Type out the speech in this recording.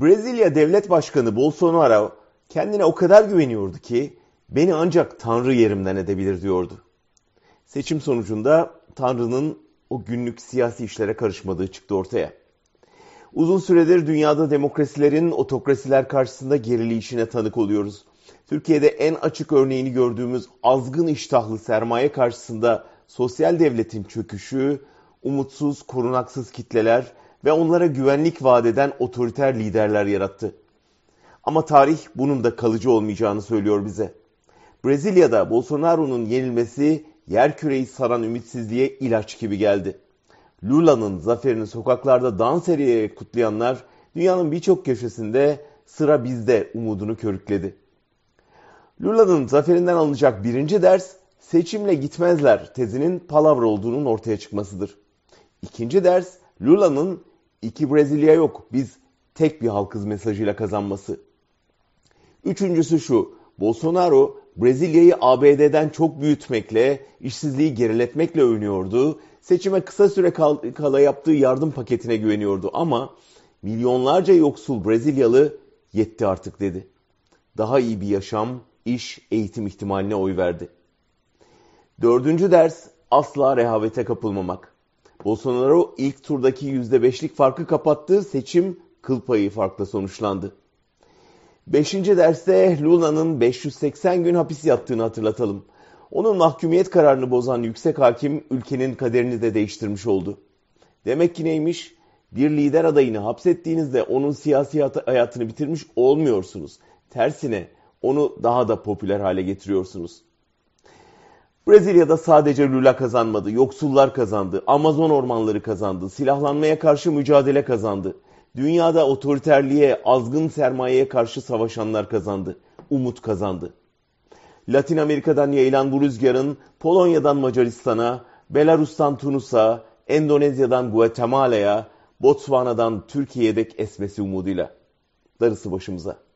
Brezilya Devlet Başkanı Bolsonaro kendine o kadar güveniyordu ki beni ancak Tanrı yerimden edebilir diyordu. Seçim sonucunda Tanrı'nın o günlük siyasi işlere karışmadığı çıktı ortaya. Uzun süredir dünyada demokrasilerin otokrasiler karşısında gerileyişine tanık oluyoruz. Türkiye'de en açık örneğini gördüğümüz azgın iştahlı sermaye karşısında sosyal devletin çöküşü, umutsuz, korunaksız kitleler ve onlara güvenlik vaat eden otoriter liderler yarattı. Ama tarih bunun da kalıcı olmayacağını söylüyor bize. Brezilya'da Bolsonaro'nun yenilmesi yer küreyi saran ümitsizliğe ilaç gibi geldi. Lula'nın zaferini sokaklarda dans ederek kutlayanlar dünyanın birçok köşesinde sıra bizde umudunu körükledi. Lula'nın zaferinden alınacak birinci ders seçimle gitmezler tezinin palavra olduğunun ortaya çıkmasıdır. İkinci ders Lula'nın iki Brezilya yok biz tek bir halkız mesajıyla kazanması. Üçüncüsü şu Bolsonaro Brezilya'yı ABD'den çok büyütmekle, işsizliği geriletmekle övünüyordu. Seçime kısa süre kala yaptığı yardım paketine güveniyordu ama milyonlarca yoksul Brezilyalı yetti artık dedi. Daha iyi bir yaşam, iş, eğitim ihtimaline oy verdi. Dördüncü ders asla rehavete kapılmamak. Bolsonaro ilk turdaki %5'lik farkı kapattı, seçim kıl payı farkla sonuçlandı. Beşinci derste Lula'nın 580 gün hapis yattığını hatırlatalım. Onun mahkumiyet kararını bozan yüksek hakim ülkenin kaderini de değiştirmiş oldu. Demek ki neymiş? Bir lider adayını hapsettiğinizde onun siyasi hayatını bitirmiş olmuyorsunuz. Tersine onu daha da popüler hale getiriyorsunuz. Brezilya'da sadece Lula kazanmadı, yoksullar kazandı, Amazon ormanları kazandı, silahlanmaya karşı mücadele kazandı. Dünyada otoriterliğe, azgın sermayeye karşı savaşanlar kazandı, umut kazandı. Latin Amerika'dan yayılan bu rüzgarın Polonya'dan Macaristan'a, Belarus'tan Tunus'a, Endonezya'dan Guatemala'ya, Botswana'dan Türkiye'ye dek esmesi umuduyla. Darısı başımıza.